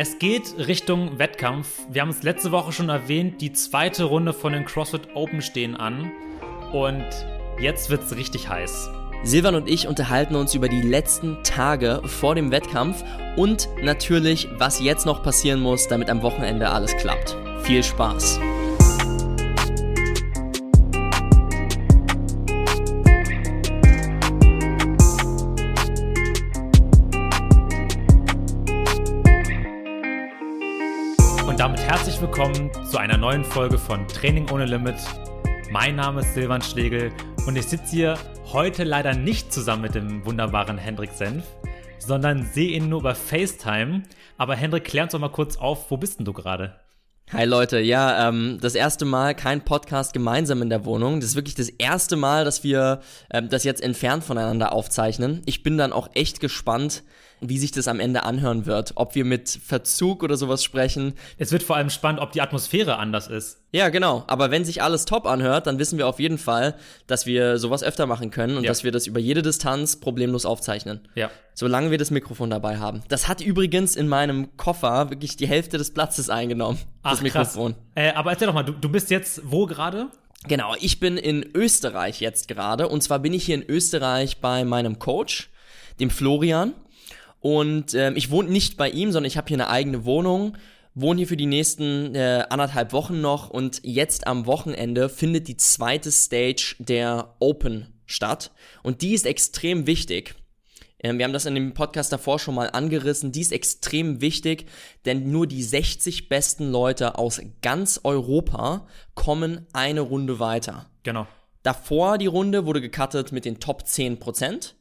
Es geht Richtung Wettkampf. Wir haben es letzte Woche schon erwähnt, die zweite Runde von den CrossFit Open stehen an. Und jetzt wird es richtig heiß. Silvan und ich unterhalten uns über die letzten Tage vor dem Wettkampf und natürlich, was jetzt noch passieren muss, damit am Wochenende alles klappt. Viel Spaß! Herzlich willkommen zu einer neuen Folge von Training ohne Limit. Mein Name ist Silvan Schlegel und ich sitze hier heute leider nicht zusammen mit dem wunderbaren Hendrik Senf, sondern sehe ihn nur über FaceTime. Aber Hendrik, klär uns doch mal kurz auf, wo bist denn du gerade? Hi Leute, ja, ähm, das erste Mal kein Podcast gemeinsam in der Wohnung. Das ist wirklich das erste Mal, dass wir ähm, das jetzt entfernt voneinander aufzeichnen. Ich bin dann auch echt gespannt, wie sich das am Ende anhören wird. Ob wir mit Verzug oder sowas sprechen. Es wird vor allem spannend, ob die Atmosphäre anders ist. Ja, genau. Aber wenn sich alles top anhört, dann wissen wir auf jeden Fall, dass wir sowas öfter machen können und ja. dass wir das über jede Distanz problemlos aufzeichnen. Ja. Solange wir das Mikrofon dabei haben. Das hat übrigens in meinem Koffer wirklich die Hälfte des Platzes eingenommen. Ach, das Mikrofon. Äh, aber erzähl doch mal, du, du bist jetzt wo gerade? Genau, ich bin in Österreich jetzt gerade. Und zwar bin ich hier in Österreich bei meinem Coach, dem Florian. Und ähm, ich wohne nicht bei ihm, sondern ich habe hier eine eigene Wohnung, wohne hier für die nächsten äh, anderthalb Wochen noch und jetzt am Wochenende findet die zweite Stage der Open statt. Und die ist extrem wichtig. Ähm, wir haben das in dem Podcast davor schon mal angerissen. Die ist extrem wichtig, denn nur die 60 besten Leute aus ganz Europa kommen eine Runde weiter. Genau. Davor die Runde wurde gecuttet mit den Top 10 Prozent.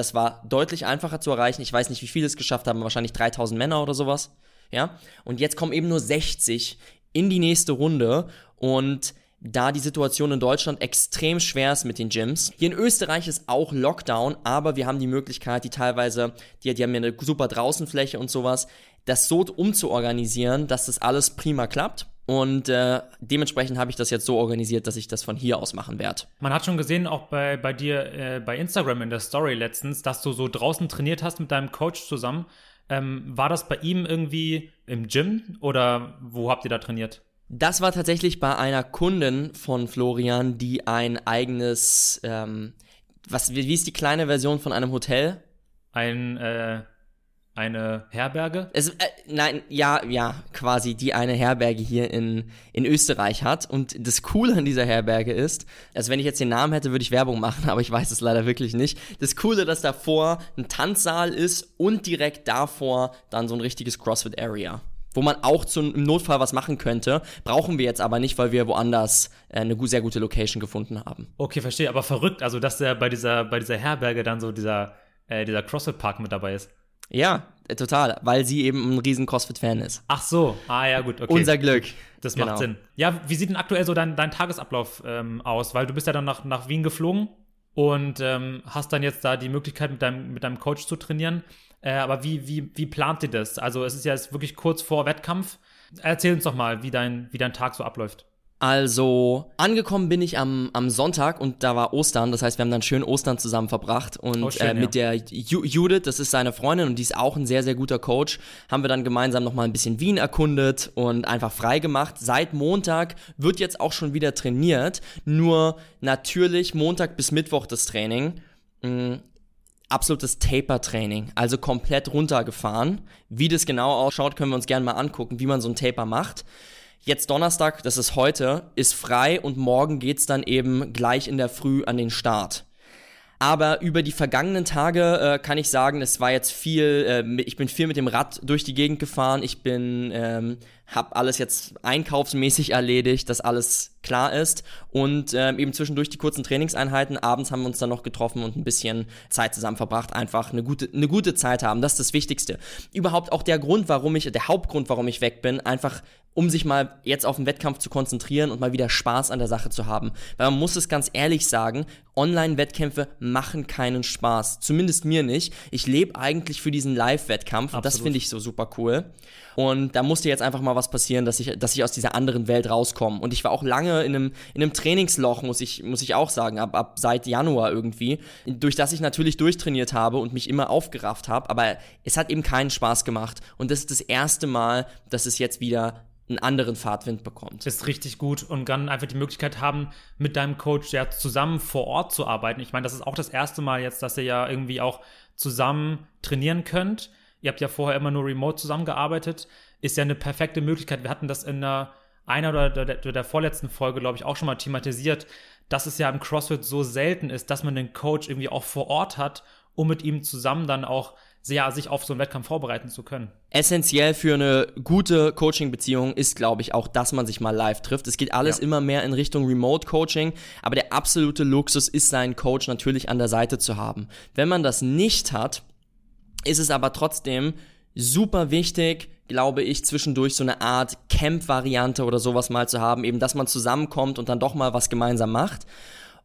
Das war deutlich einfacher zu erreichen. Ich weiß nicht, wie viele es geschafft haben, wahrscheinlich 3000 Männer oder sowas. Ja, und jetzt kommen eben nur 60 in die nächste Runde und da die Situation in Deutschland extrem schwer ist mit den Gyms. Hier in Österreich ist auch Lockdown, aber wir haben die Möglichkeit, die teilweise, die, die haben ja eine super Draußenfläche und sowas, das so umzuorganisieren, dass das alles prima klappt. Und äh, dementsprechend habe ich das jetzt so organisiert, dass ich das von hier aus machen werde. Man hat schon gesehen, auch bei, bei dir äh, bei Instagram in der Story letztens, dass du so draußen trainiert hast mit deinem Coach zusammen. Ähm, war das bei ihm irgendwie im Gym oder wo habt ihr da trainiert? Das war tatsächlich bei einer Kundin von Florian, die ein eigenes, ähm, was, wie ist die kleine Version von einem Hotel? Ein, äh, eine Herberge? Es, äh, nein, ja, ja, quasi die eine Herberge hier in, in Österreich hat. Und das Coole an dieser Herberge ist, also wenn ich jetzt den Namen hätte, würde ich Werbung machen, aber ich weiß es leider wirklich nicht. Das Coole, dass davor ein Tanzsaal ist und direkt davor dann so ein richtiges CrossFit-Area wo man auch zum, im Notfall was machen könnte. Brauchen wir jetzt aber nicht, weil wir woanders äh, eine sehr gute Location gefunden haben. Okay, verstehe. Aber verrückt, also dass der bei dieser, bei dieser Herberge dann so dieser, äh, dieser CrossFit-Park mit dabei ist. Ja, äh, total, weil sie eben ein riesen CrossFit-Fan ist. Ach so, ah ja, gut, okay. Unser Glück. Das macht genau. Sinn. Ja, wie sieht denn aktuell so dein, dein Tagesablauf ähm, aus? Weil du bist ja dann nach, nach Wien geflogen und ähm, hast dann jetzt da die Möglichkeit, mit deinem, mit deinem Coach zu trainieren. Äh, aber wie, wie, wie plant ihr das? Also es ist ja jetzt wirklich kurz vor Wettkampf. Erzähl uns doch mal, wie dein, wie dein Tag so abläuft. Also, angekommen bin ich am, am Sonntag und da war Ostern. Das heißt, wir haben dann schön Ostern zusammen verbracht. Und oh, schön, äh, mit ja. der Ju Judith, das ist seine Freundin und die ist auch ein sehr, sehr guter Coach, haben wir dann gemeinsam nochmal ein bisschen Wien erkundet und einfach frei gemacht. Seit Montag wird jetzt auch schon wieder trainiert. Nur natürlich Montag bis Mittwoch das Training. Mhm absolutes Taper-Training, also komplett runtergefahren. Wie das genau ausschaut, können wir uns gerne mal angucken, wie man so ein Taper macht. Jetzt Donnerstag, das ist heute, ist frei und morgen geht's dann eben gleich in der Früh an den Start. Aber über die vergangenen Tage äh, kann ich sagen, es war jetzt viel, äh, ich bin viel mit dem Rad durch die Gegend gefahren, ich bin, ähm, hab alles jetzt einkaufsmäßig erledigt, dass alles klar ist und ähm, eben zwischendurch die kurzen Trainingseinheiten. Abends haben wir uns dann noch getroffen und ein bisschen Zeit zusammen verbracht, einfach eine gute, eine gute Zeit haben. Das ist das Wichtigste. Überhaupt auch der Grund, warum ich, der Hauptgrund, warum ich weg bin, einfach um sich mal jetzt auf den Wettkampf zu konzentrieren und mal wieder Spaß an der Sache zu haben. Weil man muss es ganz ehrlich sagen, Online-Wettkämpfe machen keinen Spaß. Zumindest mir nicht. Ich lebe eigentlich für diesen Live-Wettkampf und das finde ich so super cool. Und da musste jetzt einfach mal was passieren, dass ich, dass ich aus dieser anderen Welt rauskomme. Und ich war auch lange in einem, in einem Trainingsloch, muss ich, muss ich auch sagen, ab, ab seit Januar irgendwie, durch das ich natürlich durchtrainiert habe und mich immer aufgerafft habe, aber es hat eben keinen Spaß gemacht. Und das ist das erste Mal, dass es jetzt wieder einen anderen Fahrtwind bekommt. Ist richtig gut und dann einfach die Möglichkeit haben, mit deinem Coach ja zusammen vor Ort zu arbeiten. Ich meine, das ist auch das erste Mal jetzt, dass ihr ja irgendwie auch zusammen trainieren könnt. Ihr habt ja vorher immer nur remote zusammengearbeitet. Ist ja eine perfekte Möglichkeit. Wir hatten das in der einer oder der, der, der vorletzten Folge, glaube ich, auch schon mal thematisiert, dass es ja im CrossFit so selten ist, dass man den Coach irgendwie auch vor Ort hat, um mit ihm zusammen dann auch ja, sich auf so einen Wettkampf vorbereiten zu können. Essentiell für eine gute Coaching-Beziehung ist, glaube ich, auch, dass man sich mal live trifft. Es geht alles ja. immer mehr in Richtung Remote-Coaching, aber der absolute Luxus ist, seinen Coach natürlich an der Seite zu haben. Wenn man das nicht hat, ist es aber trotzdem super wichtig, glaube ich, zwischendurch so eine Art Camp-Variante oder sowas mal zu haben, eben, dass man zusammenkommt und dann doch mal was gemeinsam macht.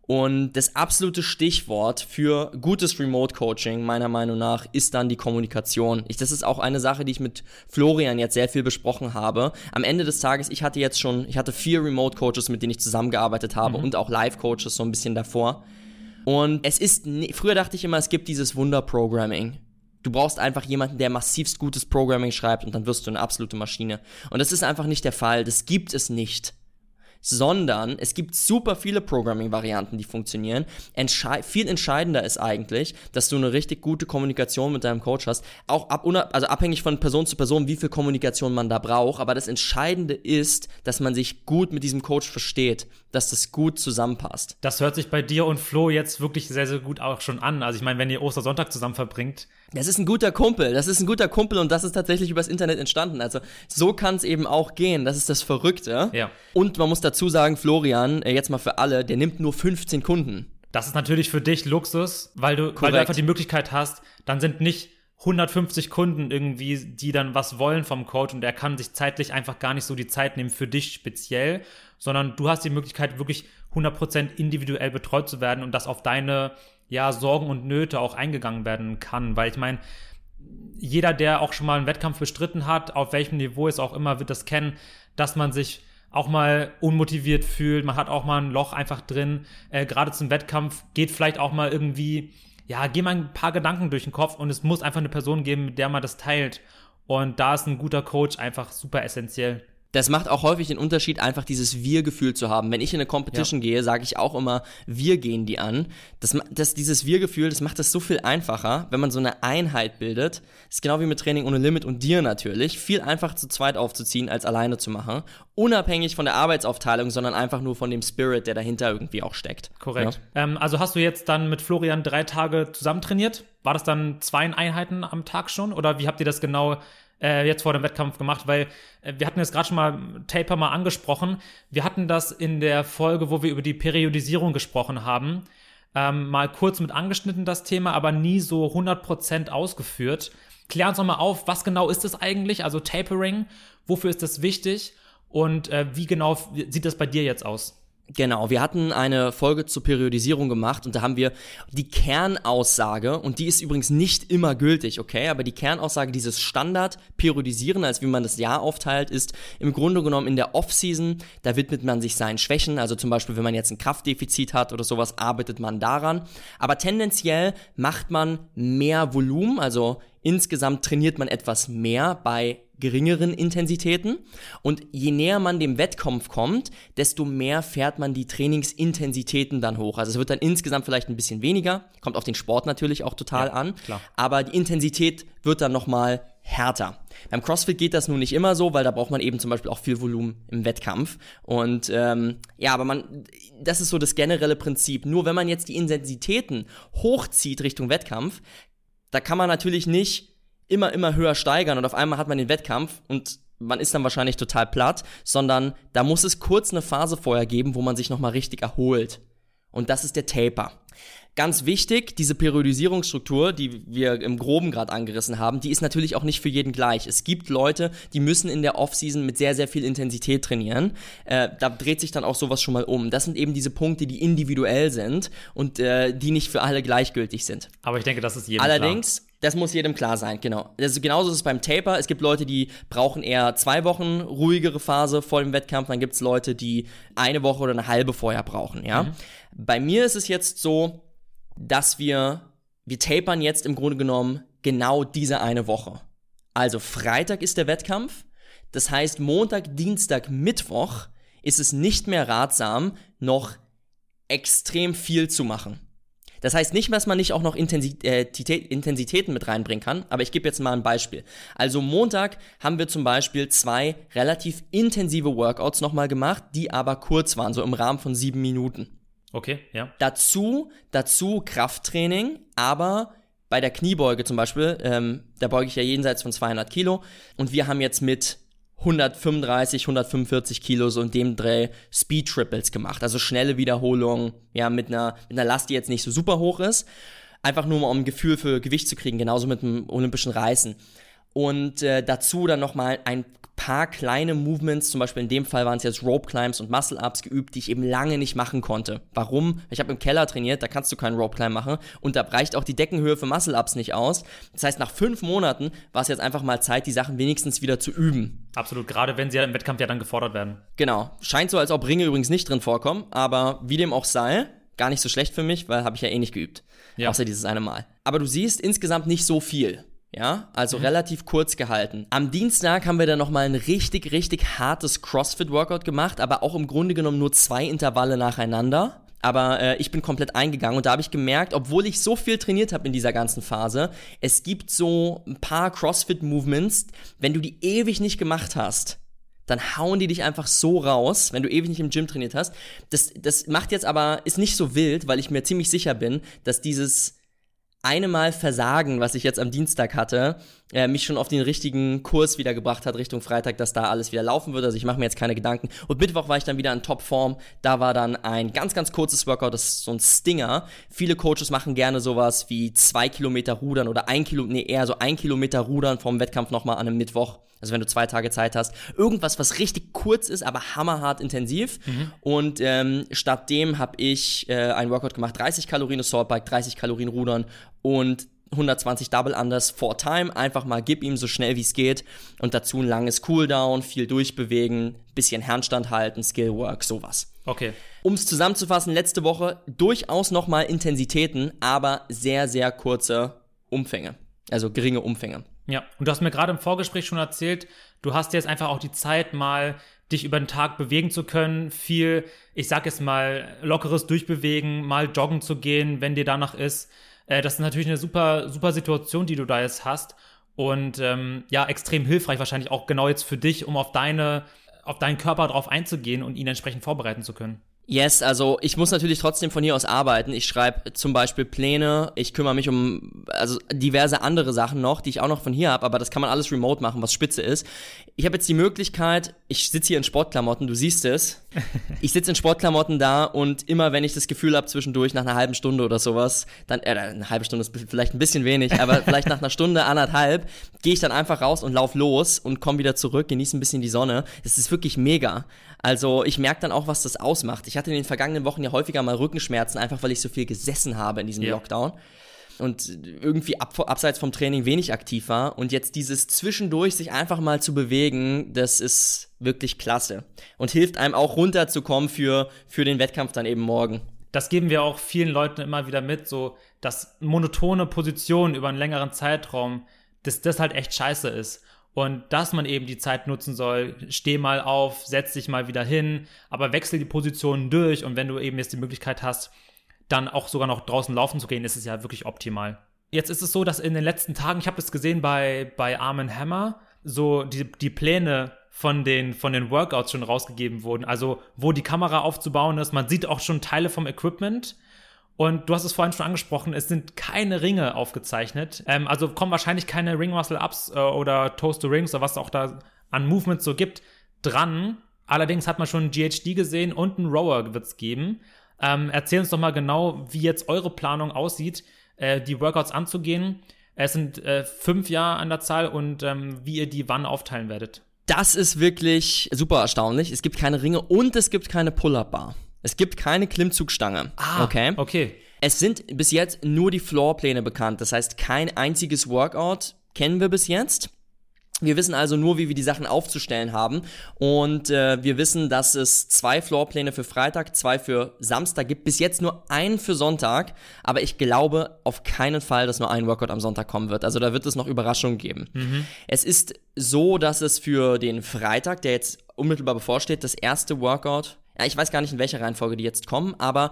Und das absolute Stichwort für gutes Remote-Coaching, meiner Meinung nach, ist dann die Kommunikation. Ich, das ist auch eine Sache, die ich mit Florian jetzt sehr viel besprochen habe. Am Ende des Tages, ich hatte jetzt schon, ich hatte vier Remote-Coaches, mit denen ich zusammengearbeitet habe mhm. und auch Live-Coaches so ein bisschen davor. Und es ist, früher dachte ich immer, es gibt dieses Wunder-Programming. Du brauchst einfach jemanden, der massivst gutes Programming schreibt und dann wirst du eine absolute Maschine. Und das ist einfach nicht der Fall. Das gibt es nicht sondern es gibt super viele Programming-Varianten, die funktionieren. Entschei viel entscheidender ist eigentlich, dass du eine richtig gute Kommunikation mit deinem Coach hast. Auch ab, also abhängig von Person zu Person, wie viel Kommunikation man da braucht. Aber das Entscheidende ist, dass man sich gut mit diesem Coach versteht, dass das gut zusammenpasst. Das hört sich bei dir und Flo jetzt wirklich sehr, sehr gut auch schon an. Also ich meine, wenn ihr Ostersonntag zusammen verbringt, das ist ein guter Kumpel, das ist ein guter Kumpel und das ist tatsächlich übers Internet entstanden. Also so kann es eben auch gehen, das ist das Verrückte. Ja. Und man muss dazu sagen, Florian, äh, jetzt mal für alle, der nimmt nur 15 Kunden. Das ist natürlich für dich Luxus, weil du, weil du einfach die Möglichkeit hast, dann sind nicht 150 Kunden irgendwie, die dann was wollen vom Coach und er kann sich zeitlich einfach gar nicht so die Zeit nehmen für dich speziell, sondern du hast die Möglichkeit, wirklich 100% individuell betreut zu werden und das auf deine ja, Sorgen und Nöte auch eingegangen werden kann. Weil ich meine, jeder, der auch schon mal einen Wettkampf bestritten hat, auf welchem Niveau es auch immer, wird das kennen, dass man sich auch mal unmotiviert fühlt, man hat auch mal ein Loch einfach drin, äh, gerade zum Wettkampf geht vielleicht auch mal irgendwie, ja, gehen mal ein paar Gedanken durch den Kopf und es muss einfach eine Person geben, mit der man das teilt. Und da ist ein guter Coach einfach super essentiell das macht auch häufig den Unterschied, einfach dieses Wir-Gefühl zu haben. Wenn ich in eine Competition ja. gehe, sage ich auch immer, wir gehen die an. Das, das, dieses Wir-Gefühl, das macht es so viel einfacher, wenn man so eine Einheit bildet. Das ist genau wie mit Training ohne Limit und dir natürlich. Viel einfacher zu zweit aufzuziehen, als alleine zu machen. Unabhängig von der Arbeitsaufteilung, sondern einfach nur von dem Spirit, der dahinter irgendwie auch steckt. Korrekt. Ja? Ähm, also hast du jetzt dann mit Florian drei Tage zusammen trainiert? War das dann zwei Einheiten am Tag schon? Oder wie habt ihr das genau äh, jetzt vor dem Wettkampf gemacht, weil äh, wir hatten jetzt gerade schon mal Taper mal angesprochen. Wir hatten das in der Folge, wo wir über die Periodisierung gesprochen haben, ähm, mal kurz mit angeschnitten, das Thema, aber nie so 100% ausgeführt. Klär uns nochmal auf, was genau ist das eigentlich? Also Tapering, wofür ist das wichtig? Und äh, wie genau sieht das bei dir jetzt aus? Genau, wir hatten eine Folge zur Periodisierung gemacht und da haben wir die Kernaussage, und die ist übrigens nicht immer gültig, okay, aber die Kernaussage dieses Standard Periodisieren, als wie man das Jahr aufteilt, ist im Grunde genommen in der Off-Season, da widmet man sich seinen Schwächen, also zum Beispiel, wenn man jetzt ein Kraftdefizit hat oder sowas, arbeitet man daran, aber tendenziell macht man mehr Volumen, also insgesamt trainiert man etwas mehr bei geringeren Intensitäten. Und je näher man dem Wettkampf kommt, desto mehr fährt man die Trainingsintensitäten dann hoch. Also es wird dann insgesamt vielleicht ein bisschen weniger, kommt auf den Sport natürlich auch total ja, an, klar. aber die Intensität wird dann nochmal härter. Beim CrossFit geht das nun nicht immer so, weil da braucht man eben zum Beispiel auch viel Volumen im Wettkampf. Und ähm, ja, aber man, das ist so das generelle Prinzip. Nur wenn man jetzt die Intensitäten hochzieht Richtung Wettkampf, da kann man natürlich nicht immer, immer höher steigern und auf einmal hat man den Wettkampf und man ist dann wahrscheinlich total platt, sondern da muss es kurz eine Phase vorher geben, wo man sich nochmal richtig erholt. Und das ist der Taper. Ganz wichtig, diese Periodisierungsstruktur, die wir im Groben gerade angerissen haben, die ist natürlich auch nicht für jeden gleich. Es gibt Leute, die müssen in der Offseason mit sehr, sehr viel Intensität trainieren. Äh, da dreht sich dann auch sowas schon mal um. Das sind eben diese Punkte, die individuell sind und äh, die nicht für alle gleichgültig sind. Aber ich denke, das ist jedem Allerdings, klar Das muss jedem klar sein, genau. Also genauso ist es beim Taper. Es gibt Leute, die brauchen eher zwei Wochen ruhigere Phase vor dem Wettkampf. Dann gibt es Leute, die eine Woche oder eine halbe vorher brauchen, ja. Mhm. Bei mir ist es jetzt so, dass wir, wir tapern jetzt im Grunde genommen genau diese eine Woche. Also Freitag ist der Wettkampf. Das heißt, Montag, Dienstag, Mittwoch ist es nicht mehr ratsam, noch extrem viel zu machen. Das heißt nicht, dass man nicht auch noch äh, Intensitäten mit reinbringen kann, aber ich gebe jetzt mal ein Beispiel. Also Montag haben wir zum Beispiel zwei relativ intensive Workouts nochmal gemacht, die aber kurz waren, so im Rahmen von sieben Minuten. Okay, ja. Dazu, dazu Krafttraining, aber bei der Kniebeuge zum Beispiel, ähm, da beuge ich ja jenseits von 200 Kilo und wir haben jetzt mit 135, 145 Kilo so in dem Dreh Speed Triples gemacht. Also schnelle Wiederholungen, ja, mit einer, mit einer Last, die jetzt nicht so super hoch ist. Einfach nur mal, um ein Gefühl für Gewicht zu kriegen, genauso mit dem olympischen Reißen. Und äh, dazu dann nochmal ein paar kleine Movements, zum Beispiel in dem Fall waren es jetzt Rope Climbs und Muscle Ups geübt, die ich eben lange nicht machen konnte. Warum? Ich habe im Keller trainiert, da kannst du keinen Rope Climb machen und da reicht auch die Deckenhöhe für Muscle Ups nicht aus. Das heißt, nach fünf Monaten war es jetzt einfach mal Zeit, die Sachen wenigstens wieder zu üben. Absolut, gerade wenn sie ja im Wettkampf ja dann gefordert werden. Genau. Scheint so, als ob Ringe übrigens nicht drin vorkommen, aber wie dem auch sei, gar nicht so schlecht für mich, weil habe ich ja eh nicht geübt. Ja. Außer dieses eine Mal. Aber du siehst insgesamt nicht so viel. Ja, also mhm. relativ kurz gehalten. Am Dienstag haben wir dann nochmal ein richtig, richtig hartes CrossFit-Workout gemacht, aber auch im Grunde genommen nur zwei Intervalle nacheinander. Aber äh, ich bin komplett eingegangen und da habe ich gemerkt, obwohl ich so viel trainiert habe in dieser ganzen Phase, es gibt so ein paar CrossFit-Movements, wenn du die ewig nicht gemacht hast, dann hauen die dich einfach so raus, wenn du ewig nicht im Gym trainiert hast. Das, das macht jetzt aber, ist nicht so wild, weil ich mir ziemlich sicher bin, dass dieses eine Mal Versagen, was ich jetzt am Dienstag hatte, äh, mich schon auf den richtigen Kurs wieder gebracht hat Richtung Freitag, dass da alles wieder laufen wird. Also ich mache mir jetzt keine Gedanken. Und Mittwoch war ich dann wieder in Topform. Da war dann ein ganz, ganz kurzes Workout, das ist so ein Stinger. Viele Coaches machen gerne sowas wie zwei Kilometer Rudern oder ein Kilometer, nee, eher so ein Kilometer Rudern vom Wettkampf nochmal an einem Mittwoch. Also wenn du zwei Tage Zeit hast. Irgendwas, was richtig kurz ist, aber hammerhart intensiv. Mhm. Und ähm, statt dem habe ich äh, ein Workout gemacht, 30 Kalorien Assault Bike, 30 Kalorien Rudern und 120 Double Unders for Time. Einfach mal gib ihm so schnell wie es geht. Und dazu ein langes Cooldown, viel durchbewegen, bisschen Handstand halten, Skillwork, sowas. Okay. Um es zusammenzufassen, letzte Woche durchaus nochmal Intensitäten, aber sehr, sehr kurze Umfänge. Also geringe Umfänge. Ja, und du hast mir gerade im Vorgespräch schon erzählt, du hast jetzt einfach auch die Zeit, mal dich über den Tag bewegen zu können, viel, ich sag jetzt mal, lockeres Durchbewegen, mal joggen zu gehen, wenn dir danach ist. Äh, das ist natürlich eine super, super Situation, die du da jetzt hast. Und ähm, ja, extrem hilfreich wahrscheinlich auch genau jetzt für dich, um auf deine, auf deinen Körper drauf einzugehen und ihn entsprechend vorbereiten zu können. Yes, also ich muss natürlich trotzdem von hier aus arbeiten. Ich schreibe zum Beispiel Pläne, ich kümmere mich um also diverse andere Sachen noch, die ich auch noch von hier habe, aber das kann man alles remote machen, was spitze ist. Ich habe jetzt die Möglichkeit, ich sitze hier in Sportklamotten, du siehst es. Ich sitze in Sportklamotten da und immer wenn ich das Gefühl habe, zwischendurch nach einer halben Stunde oder sowas, dann, äh, eine halbe Stunde ist vielleicht ein bisschen wenig, aber vielleicht nach einer Stunde, anderthalb, gehe ich dann einfach raus und lauf los und komme wieder zurück, genieße ein bisschen die Sonne. Das ist wirklich mega. Also ich merke dann auch, was das ausmacht. Ich hatte in den vergangenen Wochen ja häufiger mal Rückenschmerzen, einfach weil ich so viel gesessen habe in diesem ja. Lockdown und irgendwie ab, abseits vom Training wenig aktiv war. Und jetzt dieses zwischendurch sich einfach mal zu bewegen, das ist wirklich klasse. Und hilft einem auch runterzukommen für, für den Wettkampf dann eben morgen. Das geben wir auch vielen Leuten immer wieder mit, so dass monotone Positionen über einen längeren Zeitraum, dass das halt echt scheiße ist. Und dass man eben die Zeit nutzen soll, steh mal auf, setz dich mal wieder hin, aber wechsel die Positionen durch und wenn du eben jetzt die Möglichkeit hast, dann auch sogar noch draußen laufen zu gehen, ist es ja wirklich optimal. Jetzt ist es so, dass in den letzten Tagen, ich habe das gesehen bei, bei Armin Hammer, so die, die Pläne von den, von den Workouts schon rausgegeben wurden. Also, wo die Kamera aufzubauen ist. Man sieht auch schon Teile vom Equipment. Und du hast es vorhin schon angesprochen, es sind keine Ringe aufgezeichnet. Ähm, also kommen wahrscheinlich keine Ring Muscle Ups äh, oder Toast to Rings oder was auch da an Movements so gibt, dran. Allerdings hat man schon GHD gesehen und einen Rower wird es geben. Ähm, erzähl uns doch mal genau, wie jetzt eure Planung aussieht, äh, die Workouts anzugehen. Es sind äh, fünf Jahre an der Zahl und ähm, wie ihr die wann aufteilen werdet. Das ist wirklich super erstaunlich. Es gibt keine Ringe und es gibt keine Pull-Up-Bar. Es gibt keine Klimmzugstange. Ah, okay. Okay. Es sind bis jetzt nur die Floorpläne bekannt. Das heißt, kein einziges Workout kennen wir bis jetzt. Wir wissen also nur, wie wir die Sachen aufzustellen haben. Und äh, wir wissen, dass es zwei Floorpläne für Freitag, zwei für Samstag gibt. Bis jetzt nur einen für Sonntag. Aber ich glaube auf keinen Fall, dass nur ein Workout am Sonntag kommen wird. Also da wird es noch Überraschungen geben. Mhm. Es ist so, dass es für den Freitag, der jetzt unmittelbar bevorsteht, das erste Workout, ja, ich weiß gar nicht, in welcher Reihenfolge die jetzt kommen, aber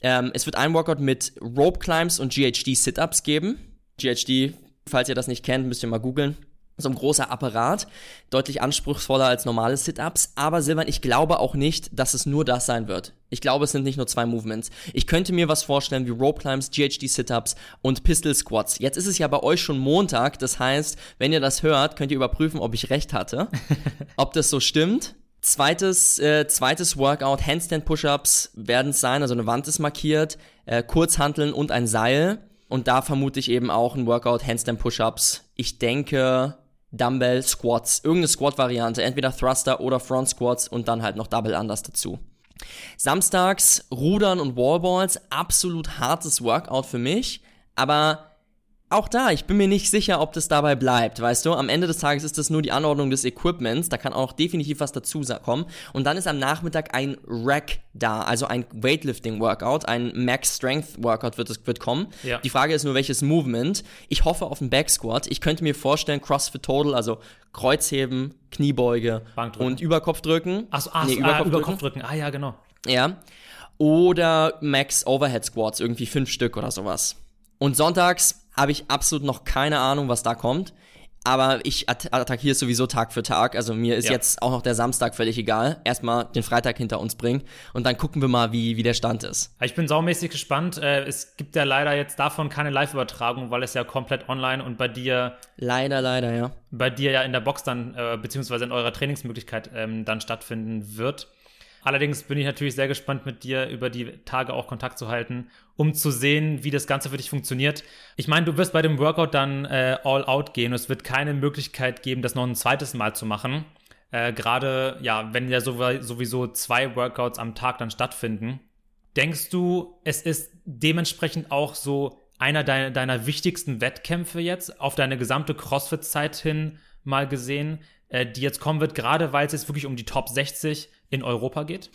ähm, es wird ein Workout mit Rope Climbs und GHD Sit-Ups geben. GHD, falls ihr das nicht kennt, müsst ihr mal googeln so ein großer Apparat, deutlich anspruchsvoller als normale Sit-Ups, aber Silvan, ich glaube auch nicht, dass es nur das sein wird. Ich glaube, es sind nicht nur zwei Movements. Ich könnte mir was vorstellen wie Rope Climbs, GHD Sit-Ups und Pistol Squats. Jetzt ist es ja bei euch schon Montag, das heißt, wenn ihr das hört, könnt ihr überprüfen, ob ich recht hatte, ob das so stimmt. Zweites, äh, zweites Workout, Handstand Push-Ups werden es sein, also eine Wand ist markiert, äh, Kurzhanteln und ein Seil. Und da vermute ich eben auch ein Workout, Handstand Push-Ups. Ich denke, Dumbbell Squats, irgendeine Squat-Variante, entweder Thruster oder Front Squats und dann halt noch Double Unders dazu. Samstags Rudern und Wallballs, absolut hartes Workout für mich, aber auch da, ich bin mir nicht sicher, ob das dabei bleibt, weißt du? Am Ende des Tages ist das nur die Anordnung des Equipments, da kann auch definitiv was dazu kommen. Und dann ist am Nachmittag ein Rack da, also ein Weightlifting-Workout, ein Max-Strength-Workout wird, wird kommen. Ja. Die Frage ist nur, welches Movement. Ich hoffe auf einen Back-Squat. Ich könnte mir vorstellen, CrossFit Total, also Kreuzheben, Kniebeuge und Überkopfdrücken. Achso, ach, nee, Überkopfdrücken. Ah, Überkopfdrücken. Ah ja, genau. Ja. Oder Max Overhead Squats, irgendwie fünf Stück oder sowas. Und sonntags habe ich absolut noch keine Ahnung, was da kommt. Aber ich attackiere sowieso Tag für Tag. Also mir ist ja. jetzt auch noch der Samstag völlig egal. Erstmal den Freitag hinter uns bringen und dann gucken wir mal, wie, wie der Stand ist. Ich bin saumäßig gespannt. Äh, es gibt ja leider jetzt davon keine Live-Übertragung, weil es ja komplett online und bei dir. Leider, leider, ja. Bei dir ja in der Box dann, äh, beziehungsweise in eurer Trainingsmöglichkeit ähm, dann stattfinden wird. Allerdings bin ich natürlich sehr gespannt, mit dir über die Tage auch Kontakt zu halten, um zu sehen, wie das Ganze für dich funktioniert. Ich meine, du wirst bei dem Workout dann äh, all out gehen. Es wird keine Möglichkeit geben, das noch ein zweites Mal zu machen. Äh, Gerade, ja, wenn ja sowieso zwei Workouts am Tag dann stattfinden. Denkst du, es ist dementsprechend auch so einer deiner, deiner wichtigsten Wettkämpfe jetzt auf deine gesamte CrossFit-Zeit hin mal gesehen, äh, die jetzt kommen wird, gerade weil es jetzt wirklich um die Top 60 in Europa geht?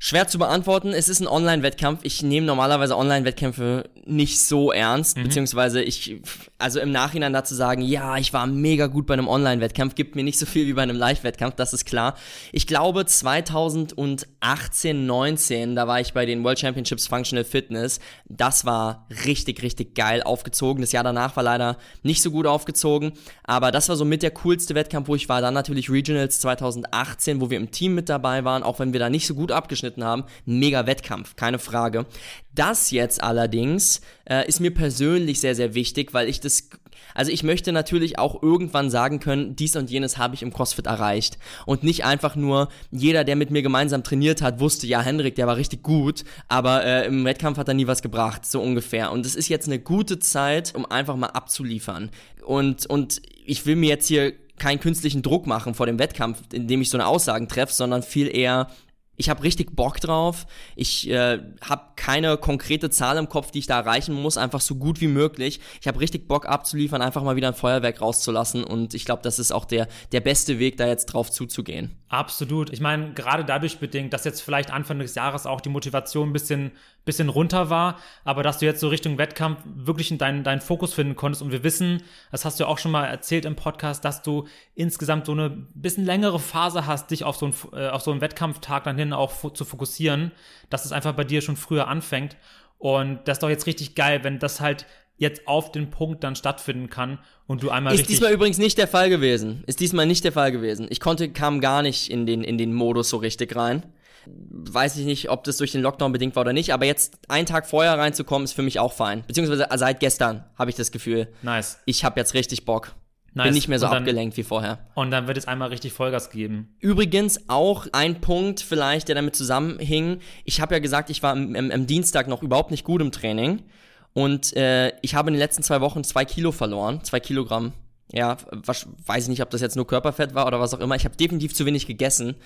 Schwer zu beantworten. Es ist ein Online-Wettkampf. Ich nehme normalerweise Online-Wettkämpfe nicht so ernst, mhm. beziehungsweise ich, also im Nachhinein dazu sagen, ja, ich war mega gut bei einem Online-Wettkampf, gibt mir nicht so viel wie bei einem Live-Wettkampf, das ist klar. Ich glaube 2018, 19, da war ich bei den World Championships Functional Fitness. Das war richtig, richtig geil aufgezogen. Das Jahr danach war leider nicht so gut aufgezogen, aber das war so mit der coolste Wettkampf, wo ich war. Dann natürlich Regionals 2018, wo wir im Team mit dabei waren, auch wenn wir da nicht so gut abgeschnitten abgeschnitten haben. Mega Wettkampf, keine Frage. Das jetzt allerdings äh, ist mir persönlich sehr, sehr wichtig, weil ich das also ich möchte natürlich auch irgendwann sagen können, dies und jenes habe ich im CrossFit erreicht. Und nicht einfach nur, jeder, der mit mir gemeinsam trainiert hat, wusste, ja, Henrik, der war richtig gut, aber äh, im Wettkampf hat er nie was gebracht, so ungefähr. Und es ist jetzt eine gute Zeit, um einfach mal abzuliefern. Und, und ich will mir jetzt hier keinen künstlichen Druck machen vor dem Wettkampf, indem ich so eine Aussagen treffe, sondern viel eher ich habe richtig Bock drauf. Ich äh, habe keine konkrete Zahl im Kopf, die ich da erreichen muss, einfach so gut wie möglich. Ich habe richtig Bock abzuliefern, einfach mal wieder ein Feuerwerk rauszulassen und ich glaube, das ist auch der, der beste Weg, da jetzt drauf zuzugehen. Absolut. Ich meine, gerade dadurch bedingt, dass jetzt vielleicht Anfang des Jahres auch die Motivation ein bisschen, bisschen runter war, aber dass du jetzt so Richtung Wettkampf wirklich deinen, deinen Fokus finden konntest. Und wir wissen, das hast du auch schon mal erzählt im Podcast, dass du insgesamt so eine bisschen längere Phase hast, dich auf so einen, äh, auf so einen Wettkampftag dann hin auch zu fokussieren, dass es einfach bei dir schon früher anfängt. Und das ist doch jetzt richtig geil, wenn das halt jetzt auf den Punkt dann stattfinden kann und du einmal Ist diesmal übrigens nicht der Fall gewesen. Ist diesmal nicht der Fall gewesen. Ich konnte, kam gar nicht in den, in den Modus so richtig rein. Weiß ich nicht, ob das durch den Lockdown bedingt war oder nicht, aber jetzt einen Tag vorher reinzukommen, ist für mich auch fein. Beziehungsweise seit gestern habe ich das Gefühl. Nice. Ich habe jetzt richtig Bock. Nice. Bin nicht mehr so dann, abgelenkt wie vorher. Und dann wird es einmal richtig Vollgas geben. Übrigens auch ein Punkt vielleicht, der damit zusammenhing. Ich habe ja gesagt, ich war am, am, am, Dienstag noch überhaupt nicht gut im Training. Und äh, ich habe in den letzten zwei Wochen zwei Kilo verloren, zwei Kilogramm Ja, weiß ich nicht, ob das jetzt nur Körperfett war oder was auch immer. Ich habe definitiv zu wenig gegessen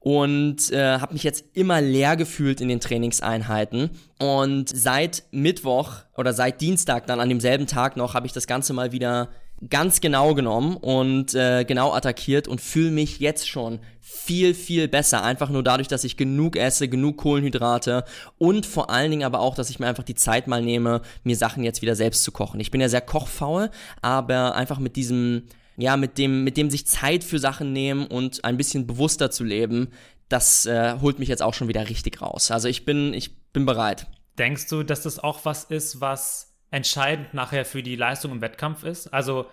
und äh, habe mich jetzt immer leer gefühlt in den Trainingseinheiten. Und seit Mittwoch oder seit Dienstag dann an demselben Tag noch habe ich das Ganze mal wieder ganz genau genommen und äh, genau attackiert und fühle mich jetzt schon viel, viel besser. Einfach nur dadurch, dass ich genug esse, genug Kohlenhydrate und vor allen Dingen aber auch, dass ich mir einfach die Zeit mal nehme, mir Sachen jetzt wieder selbst zu kochen. Ich bin ja sehr kochfaul, aber einfach mit diesem, ja, mit dem, mit dem sich Zeit für Sachen nehmen und ein bisschen bewusster zu leben, das äh, holt mich jetzt auch schon wieder richtig raus. Also ich bin, ich bin bereit. Denkst du, dass das auch was ist, was entscheidend nachher für die Leistung im Wettkampf ist. Also,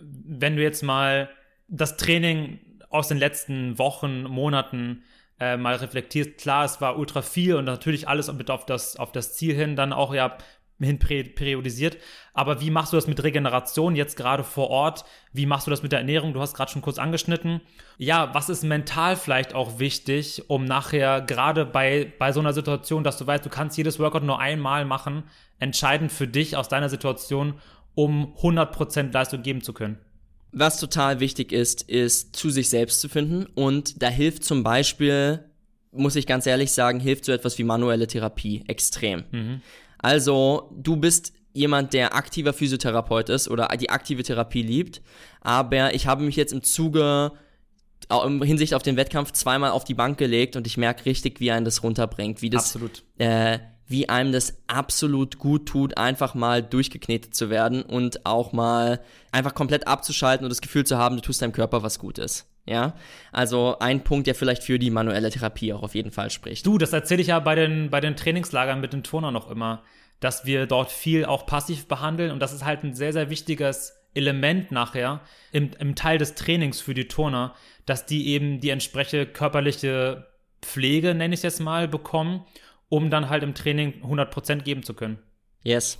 wenn du jetzt mal das Training aus den letzten Wochen, Monaten äh, mal reflektierst, klar, es war ultra viel und natürlich alles mit auf das, auf das Ziel hin, dann auch ja hin periodisiert. Aber wie machst du das mit Regeneration jetzt gerade vor Ort? Wie machst du das mit der Ernährung? Du hast gerade schon kurz angeschnitten. Ja, was ist mental vielleicht auch wichtig, um nachher gerade bei, bei so einer Situation, dass du weißt, du kannst jedes Workout nur einmal machen, entscheidend für dich aus deiner Situation, um 100% Leistung geben zu können? Was total wichtig ist, ist zu sich selbst zu finden und da hilft zum Beispiel, muss ich ganz ehrlich sagen, hilft so etwas wie manuelle Therapie extrem. Mhm. Also du bist jemand, der aktiver Physiotherapeut ist oder die aktive Therapie liebt, aber ich habe mich jetzt im Zuge in Hinsicht auf den Wettkampf zweimal auf die Bank gelegt und ich merke richtig, wie einen das runterbringt, wie das Absolut. Äh, wie einem das absolut gut tut, einfach mal durchgeknetet zu werden und auch mal einfach komplett abzuschalten und das Gefühl zu haben, du tust deinem Körper was Gutes. Ja, also ein Punkt, der vielleicht für die manuelle Therapie auch auf jeden Fall spricht. Du, das erzähle ich ja bei den, bei den Trainingslagern mit den Turnern noch immer, dass wir dort viel auch passiv behandeln und das ist halt ein sehr, sehr wichtiges Element nachher im, im Teil des Trainings für die Turner, dass die eben die entsprechende körperliche Pflege, nenne ich es jetzt mal, bekommen um dann halt im Training 100% geben zu können. Yes.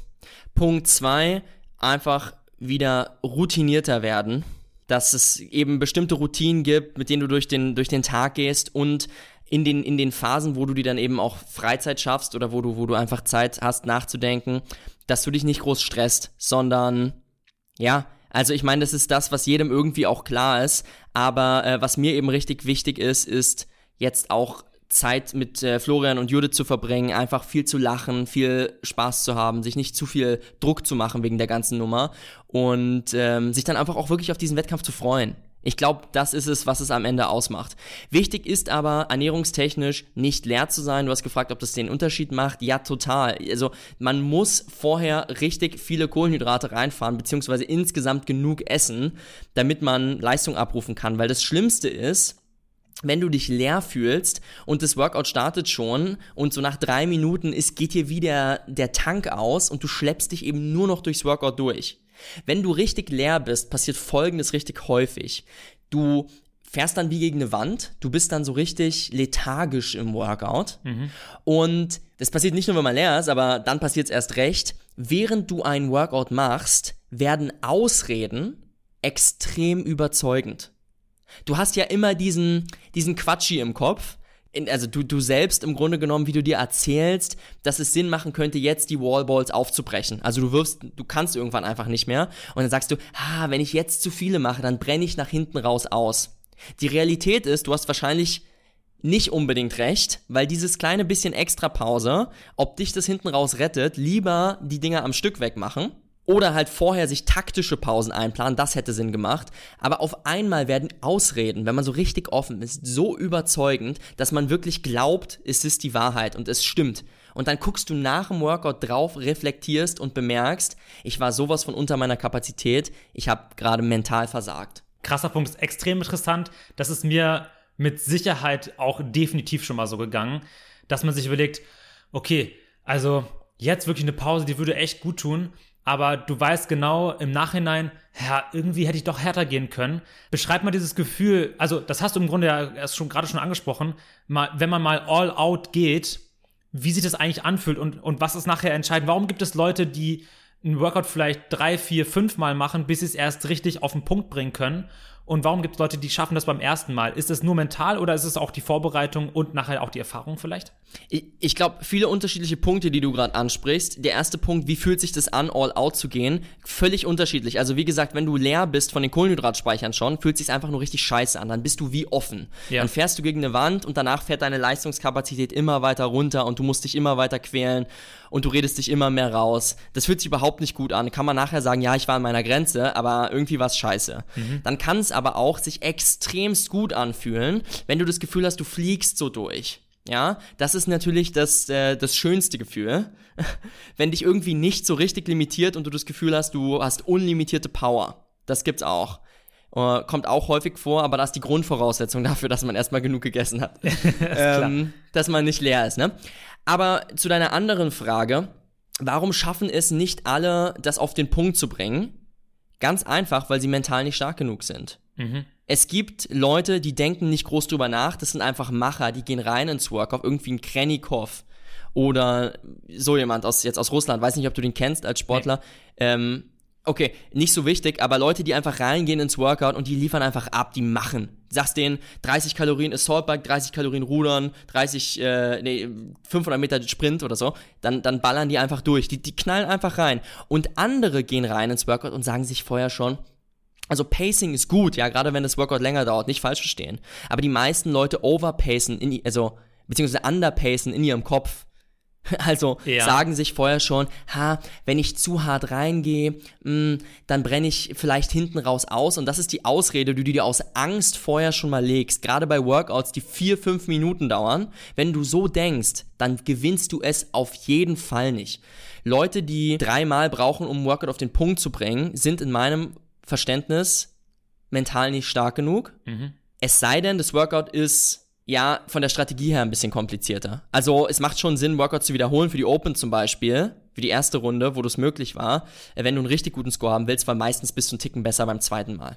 Punkt 2, einfach wieder routinierter werden, dass es eben bestimmte Routinen gibt, mit denen du durch den, durch den Tag gehst und in den, in den Phasen, wo du dir dann eben auch Freizeit schaffst oder wo du, wo du einfach Zeit hast nachzudenken, dass du dich nicht groß stresst, sondern ja, also ich meine, das ist das, was jedem irgendwie auch klar ist, aber äh, was mir eben richtig wichtig ist, ist jetzt auch Zeit mit äh, Florian und Judith zu verbringen, einfach viel zu lachen, viel Spaß zu haben, sich nicht zu viel Druck zu machen wegen der ganzen Nummer und ähm, sich dann einfach auch wirklich auf diesen Wettkampf zu freuen. Ich glaube, das ist es, was es am Ende ausmacht. Wichtig ist aber, ernährungstechnisch nicht leer zu sein. Du hast gefragt, ob das den Unterschied macht. Ja, total. Also man muss vorher richtig viele Kohlenhydrate reinfahren, beziehungsweise insgesamt genug essen, damit man Leistung abrufen kann. Weil das Schlimmste ist, wenn du dich leer fühlst und das Workout startet schon und so nach drei Minuten ist, geht dir wieder der Tank aus und du schleppst dich eben nur noch durchs Workout durch. Wenn du richtig leer bist, passiert folgendes richtig häufig. Du fährst dann wie gegen eine Wand, du bist dann so richtig lethargisch im Workout mhm. und das passiert nicht nur, wenn man leer ist, aber dann passiert es erst recht. Während du ein Workout machst, werden Ausreden extrem überzeugend. Du hast ja immer diesen, diesen Quatschi im Kopf. In, also du, du selbst im Grunde genommen, wie du dir erzählst, dass es Sinn machen könnte, jetzt die Wallballs aufzubrechen. Also du wirfst, du kannst irgendwann einfach nicht mehr. Und dann sagst du, ah, wenn ich jetzt zu viele mache, dann brenne ich nach hinten raus aus. Die Realität ist, du hast wahrscheinlich nicht unbedingt recht, weil dieses kleine bisschen extra Pause, ob dich das hinten raus rettet, lieber die Dinger am Stück wegmachen oder halt vorher sich taktische Pausen einplanen, das hätte Sinn gemacht. Aber auf einmal werden Ausreden, wenn man so richtig offen ist, so überzeugend, dass man wirklich glaubt, es ist die Wahrheit und es stimmt. Und dann guckst du nach dem Workout drauf, reflektierst und bemerkst, ich war sowas von unter meiner Kapazität, ich habe gerade mental versagt. Krasser Punkt, ist extrem interessant. Das ist mir mit Sicherheit auch definitiv schon mal so gegangen, dass man sich überlegt, okay, also jetzt wirklich eine Pause, die würde echt gut tun aber du weißt genau im Nachhinein, ja, irgendwie hätte ich doch härter gehen können. Beschreib mal dieses Gefühl, also das hast du im Grunde ja erst schon gerade schon angesprochen, mal, wenn man mal all out geht, wie sich das eigentlich anfühlt und, und was ist nachher entscheidend. Warum gibt es Leute, die ein Workout vielleicht drei, vier, fünf Mal machen, bis sie es erst richtig auf den Punkt bringen können? Und warum gibt es Leute, die schaffen das beim ersten Mal? Ist es nur mental oder ist es auch die Vorbereitung und nachher auch die Erfahrung vielleicht? Ich, ich glaube, viele unterschiedliche Punkte, die du gerade ansprichst. Der erste Punkt, wie fühlt sich das an, all out zu gehen? Völlig unterschiedlich. Also wie gesagt, wenn du leer bist von den Kohlenhydratspeichern schon, fühlt sich einfach nur richtig scheiße an. Dann bist du wie offen. Ja. Dann fährst du gegen eine Wand und danach fährt deine Leistungskapazität immer weiter runter und du musst dich immer weiter quälen und du redest dich immer mehr raus. Das fühlt sich überhaupt nicht gut an. Kann man nachher sagen, ja, ich war an meiner Grenze, aber irgendwie war es scheiße. Mhm. Dann kann es aber auch sich extremst gut anfühlen, wenn du das Gefühl hast, du fliegst so durch. Ja, das ist natürlich das, äh, das schönste Gefühl, wenn dich irgendwie nicht so richtig limitiert und du das Gefühl hast, du hast unlimitierte Power. Das gibt's auch. Uh, kommt auch häufig vor, aber das ist die Grundvoraussetzung dafür, dass man erstmal genug gegessen hat. ähm, dass man nicht leer ist, ne? Aber zu deiner anderen Frage, warum schaffen es nicht alle, das auf den Punkt zu bringen? Ganz einfach, weil sie mental nicht stark genug sind. Mhm. Es gibt Leute, die denken nicht groß drüber nach, das sind einfach Macher, die gehen rein ins Workout, irgendwie ein Krennikov oder so jemand aus, jetzt aus Russland, weiß nicht, ob du den kennst als Sportler, nee. ähm, Okay, nicht so wichtig, aber Leute, die einfach reingehen ins Workout und die liefern einfach ab, die machen. Sagst denen 30 Kalorien Assault Bike, 30 Kalorien Rudern, 30, äh, nee, 500 Meter Sprint oder so, dann, dann ballern die einfach durch. Die, die knallen einfach rein. Und andere gehen rein ins Workout und sagen sich vorher schon, also Pacing ist gut, ja, gerade wenn das Workout länger dauert, nicht falsch verstehen. Aber die meisten Leute overpacen, in, also, beziehungsweise underpacen in ihrem Kopf. Also ja. sagen sich vorher schon, ha, wenn ich zu hart reingehe, mh, mm, dann brenne ich vielleicht hinten raus aus. Und das ist die Ausrede, die du dir aus Angst vorher schon mal legst. Gerade bei Workouts, die vier, fünf Minuten dauern. Wenn du so denkst, dann gewinnst du es auf jeden Fall nicht. Leute, die dreimal brauchen, um Workout auf den Punkt zu bringen, sind in meinem Verständnis mental nicht stark genug. Mhm. Es sei denn, das Workout ist ja, von der Strategie her ein bisschen komplizierter. Also es macht schon Sinn, Workouts zu wiederholen für die Open zum Beispiel, für die erste Runde, wo das möglich war, äh, wenn du einen richtig guten Score haben willst, weil meistens bist du einen Ticken besser beim zweiten Mal.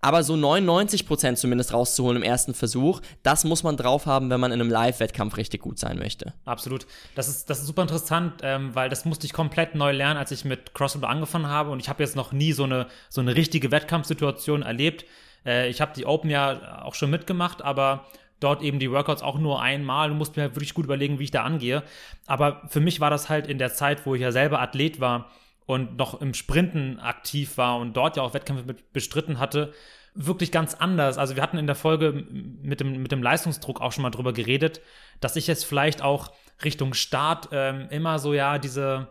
Aber so 99% zumindest rauszuholen im ersten Versuch, das muss man drauf haben, wenn man in einem Live-Wettkampf richtig gut sein möchte. Absolut. Das ist, das ist super interessant, ähm, weil das musste ich komplett neu lernen, als ich mit Crossover angefangen habe. Und ich habe jetzt noch nie so eine, so eine richtige Wettkampfsituation erlebt. Äh, ich habe die Open ja auch schon mitgemacht, aber dort eben die Workouts auch nur einmal und musste mir halt wirklich gut überlegen, wie ich da angehe. Aber für mich war das halt in der Zeit, wo ich ja selber Athlet war und noch im Sprinten aktiv war und dort ja auch Wettkämpfe mit bestritten hatte, wirklich ganz anders. Also wir hatten in der Folge mit dem, mit dem Leistungsdruck auch schon mal drüber geredet, dass ich jetzt vielleicht auch Richtung Start ähm, immer so ja diese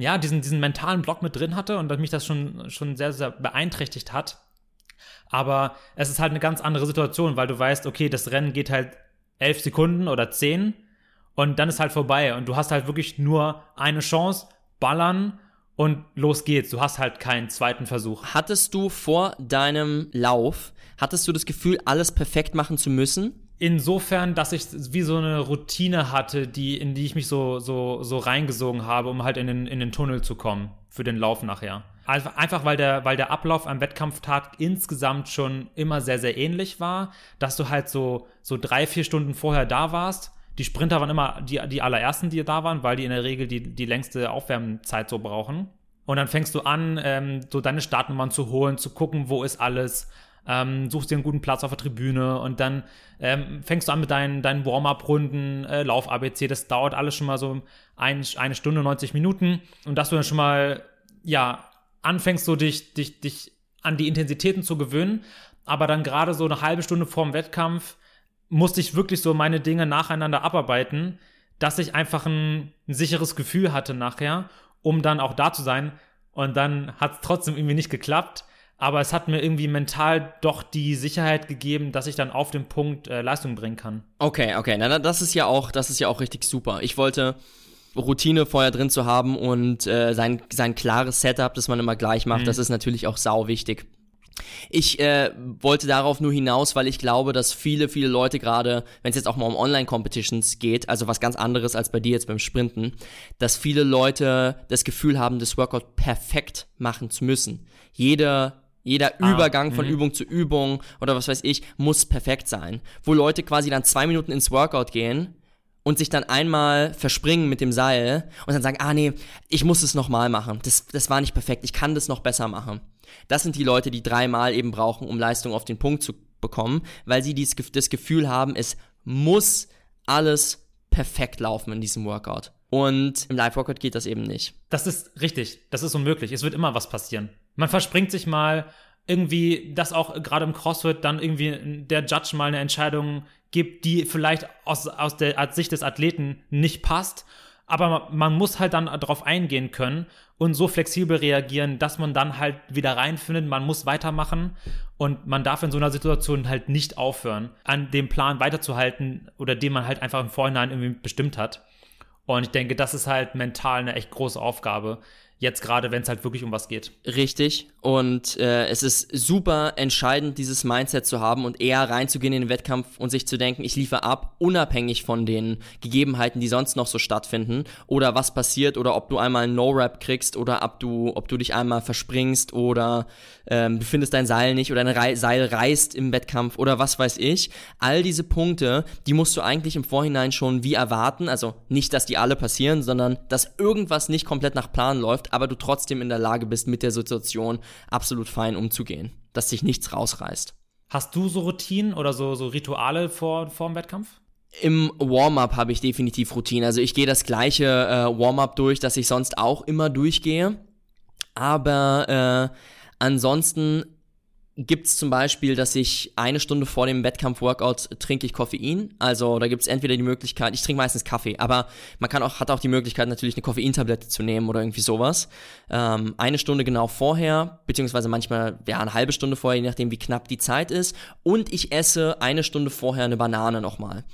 ja, diesen, diesen mentalen Block mit drin hatte und dass mich das schon, schon sehr, sehr beeinträchtigt hat. Aber es ist halt eine ganz andere Situation, weil du weißt, okay, das Rennen geht halt elf Sekunden oder zehn und dann ist halt vorbei und du hast halt wirklich nur eine Chance, ballern und los geht's. Du hast halt keinen zweiten Versuch. Hattest du vor deinem Lauf, hattest du das Gefühl, alles perfekt machen zu müssen? Insofern, dass ich wie so eine Routine hatte, die, in die ich mich so, so, so reingesogen habe, um halt in den, in den Tunnel zu kommen für den Lauf nachher. Einfach weil der, weil der Ablauf am Wettkampftag insgesamt schon immer sehr, sehr ähnlich war, dass du halt so, so drei, vier Stunden vorher da warst. Die Sprinter waren immer die, die allerersten, die da waren, weil die in der Regel die, die längste Aufwärmzeit so brauchen. Und dann fängst du an, ähm, so deine Startnummern zu holen, zu gucken, wo ist alles, ähm, suchst dir einen guten Platz auf der Tribüne und dann ähm, fängst du an mit deinen, deinen Warm-up-Runden, äh, Lauf-ABC, das dauert alles schon mal so ein, eine Stunde, 90 Minuten und dass du dann schon mal, ja, anfängst so dich, dich, dich an die Intensitäten zu gewöhnen, aber dann gerade so eine halbe Stunde vorm Wettkampf musste ich wirklich so meine Dinge nacheinander abarbeiten, dass ich einfach ein, ein sicheres Gefühl hatte nachher, um dann auch da zu sein. Und dann hat es trotzdem irgendwie nicht geklappt. Aber es hat mir irgendwie mental doch die Sicherheit gegeben, dass ich dann auf den Punkt äh, Leistung bringen kann. Okay, okay. Na, das ist ja auch, das ist ja auch richtig super. Ich wollte Routine vorher drin zu haben und äh, sein, sein klares Setup, das man immer gleich macht, mhm. das ist natürlich auch sau wichtig. Ich äh, wollte darauf nur hinaus, weil ich glaube, dass viele, viele Leute gerade, wenn es jetzt auch mal um Online-Competitions geht, also was ganz anderes als bei dir jetzt beim Sprinten, dass viele Leute das Gefühl haben, das Workout perfekt machen zu müssen. Jeder jeder ah, Übergang von mh. Übung zu Übung oder was weiß ich muss perfekt sein. Wo Leute quasi dann zwei Minuten ins Workout gehen und sich dann einmal verspringen mit dem Seil und dann sagen, ah nee, ich muss es nochmal machen. Das, das war nicht perfekt, ich kann das noch besser machen. Das sind die Leute, die dreimal eben brauchen, um Leistung auf den Punkt zu bekommen, weil sie dies, das Gefühl haben, es muss alles perfekt laufen in diesem Workout. Und im Live-Workout geht das eben nicht. Das ist richtig. Das ist unmöglich. Es wird immer was passieren. Man verspringt sich mal irgendwie, dass auch gerade im CrossFit dann irgendwie der Judge mal eine Entscheidung gibt, die vielleicht aus, aus der Sicht des Athleten nicht passt. Aber man muss halt dann darauf eingehen können und so flexibel reagieren, dass man dann halt wieder reinfindet. Man muss weitermachen und man darf in so einer Situation halt nicht aufhören, an dem Plan weiterzuhalten oder den man halt einfach im Vorhinein irgendwie bestimmt hat. Und ich denke, das ist halt mental eine echt große Aufgabe. Jetzt gerade, wenn es halt wirklich um was geht. Richtig. Und äh, es ist super entscheidend, dieses Mindset zu haben und eher reinzugehen in den Wettkampf und sich zu denken, ich liefere ab, unabhängig von den Gegebenheiten, die sonst noch so stattfinden. Oder was passiert oder ob du einmal einen No-Rap kriegst oder ob du, ob du dich einmal verspringst oder ähm, du findest dein Seil nicht oder ein Re Seil reißt im Wettkampf oder was weiß ich. All diese Punkte, die musst du eigentlich im Vorhinein schon wie erwarten. Also nicht, dass die alle passieren, sondern dass irgendwas nicht komplett nach Plan läuft, aber du trotzdem in der Lage bist, mit der Situation absolut fein umzugehen, dass sich nichts rausreißt. Hast du so Routinen oder so, so Rituale vor, vor dem Wettkampf? Im Warm-up habe ich definitiv Routinen. Also ich gehe das gleiche äh, Warm-up durch, das ich sonst auch immer durchgehe. Aber äh, ansonsten gibt es zum Beispiel, dass ich eine Stunde vor dem Wettkampf-Workout trinke ich Koffein. Also da gibt es entweder die Möglichkeit, ich trinke meistens Kaffee, aber man kann auch, hat auch die Möglichkeit natürlich eine Koffeintablette zu nehmen oder irgendwie sowas. Ähm, eine Stunde genau vorher, beziehungsweise manchmal ja eine halbe Stunde vorher, je nachdem wie knapp die Zeit ist. Und ich esse eine Stunde vorher eine Banane nochmal.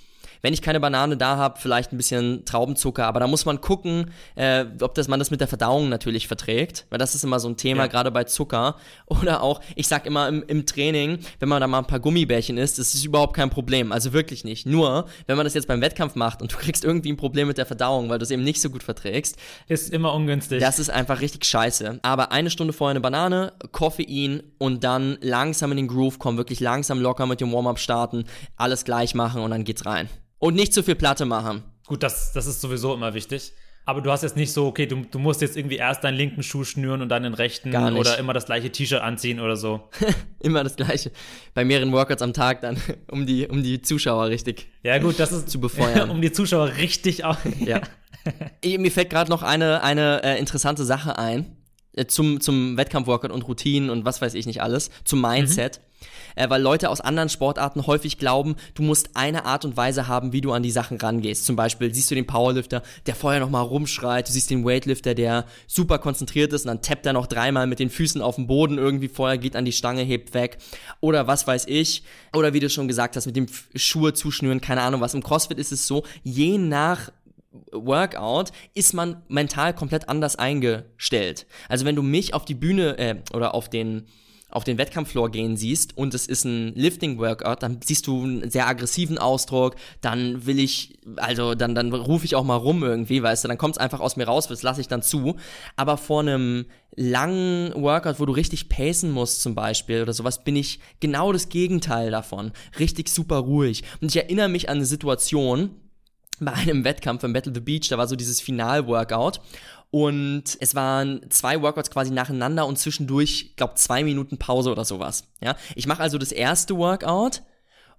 Wenn ich keine Banane da habe, vielleicht ein bisschen Traubenzucker, aber da muss man gucken, äh, ob das, man das mit der Verdauung natürlich verträgt, weil das ist immer so ein Thema, ja. gerade bei Zucker. Oder auch, ich sag immer im, im Training, wenn man da mal ein paar Gummibärchen isst, das ist überhaupt kein Problem, also wirklich nicht. Nur, wenn man das jetzt beim Wettkampf macht und du kriegst irgendwie ein Problem mit der Verdauung, weil du es eben nicht so gut verträgst. Ist immer ungünstig. Das ist einfach richtig scheiße. Aber eine Stunde vorher eine Banane, Koffein und dann langsam in den Groove kommen, wirklich langsam locker mit dem Warm-up starten, alles gleich machen und dann geht's rein. Und nicht zu viel Platte machen. Gut, das, das ist sowieso immer wichtig. Aber du hast jetzt nicht so, okay, du, du musst jetzt irgendwie erst deinen linken Schuh schnüren und dann den rechten oder immer das gleiche T-Shirt anziehen oder so. immer das gleiche. Bei mehreren Workouts am Tag dann, um die, um die Zuschauer richtig ja, gut, das ist, zu befeuern. um die Zuschauer richtig auch. ja. Mir fällt gerade noch eine, eine äh, interessante Sache ein. Äh, zum, zum Wettkampf-Workout und Routinen und was weiß ich nicht alles. Zum Mindset. Mhm äh, weil Leute aus anderen Sportarten häufig glauben, du musst eine Art und Weise haben, wie du an die Sachen rangehst. Zum Beispiel siehst du den Powerlifter, der vorher nochmal rumschreit, du siehst den Weightlifter, der super konzentriert ist und dann tappt er noch dreimal mit den Füßen auf dem Boden irgendwie vorher, geht an die Stange, hebt weg. Oder was weiß ich. Oder wie du schon gesagt hast, mit dem Schuhe zuschnüren, keine Ahnung was. Im CrossFit ist es so, je nach Workout ist man mental komplett anders eingestellt. Also wenn du mich auf die Bühne äh, oder auf den auf den Wettkampffloor gehen siehst und es ist ein Lifting-Workout, dann siehst du einen sehr aggressiven Ausdruck, dann will ich, also dann, dann rufe ich auch mal rum irgendwie, weißt du, dann kommt es einfach aus mir raus, das lasse ich dann zu. Aber vor einem langen Workout, wo du richtig pacen musst zum Beispiel oder sowas, bin ich genau das Gegenteil davon. Richtig super ruhig. Und ich erinnere mich an eine Situation, bei einem Wettkampf im Battle the Beach, da war so dieses Final-Workout und es waren zwei Workouts quasi nacheinander und zwischendurch, glaube zwei Minuten Pause oder sowas. Ja, ich mache also das erste Workout